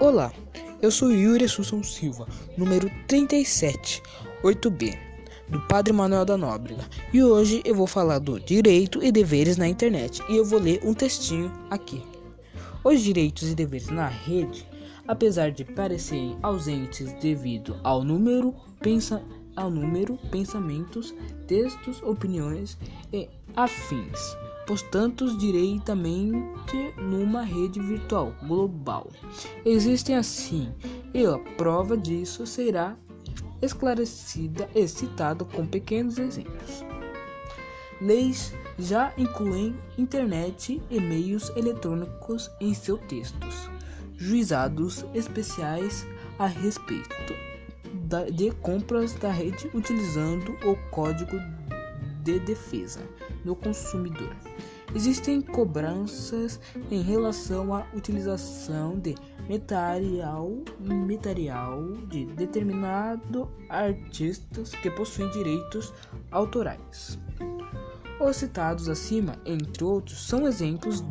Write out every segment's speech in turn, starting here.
Olá, eu sou Yuri Assunção Silva, número 37, 8B, do Padre Manuel da Nóbrega, e hoje eu vou falar do direito e deveres na internet, e eu vou ler um textinho aqui. Os direitos e deveres na rede, apesar de parecerem ausentes devido ao número, pensa, ao número, pensamentos, textos, opiniões e afins postantes diretamente numa rede virtual global. Existem assim, e a prova disso será esclarecida e citada com pequenos exemplos. Leis já incluem internet e meios eletrônicos em seus textos. Juizados especiais a respeito de compras da rede utilizando o código de defesa do consumidor. Existem cobranças em relação à utilização de material, material de determinado artistas que possuem direitos autorais. Os citados acima, entre outros, são exemplos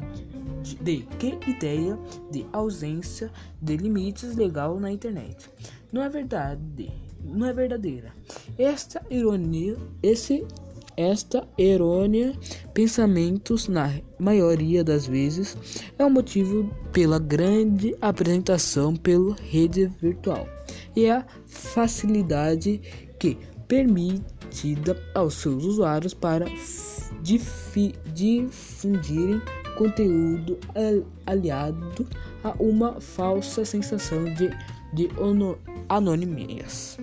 de que ideia de ausência de limites legal na internet não é verdade, não é verdadeira. Esta ironia, esse esta errônea pensamentos, na maioria das vezes, é o motivo pela grande apresentação pela rede virtual e a facilidade que permitida aos seus usuários para difundirem conteúdo aliado a uma falsa sensação de, de anonimias.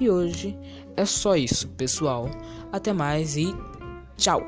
E hoje é só isso, pessoal. Até mais e tchau!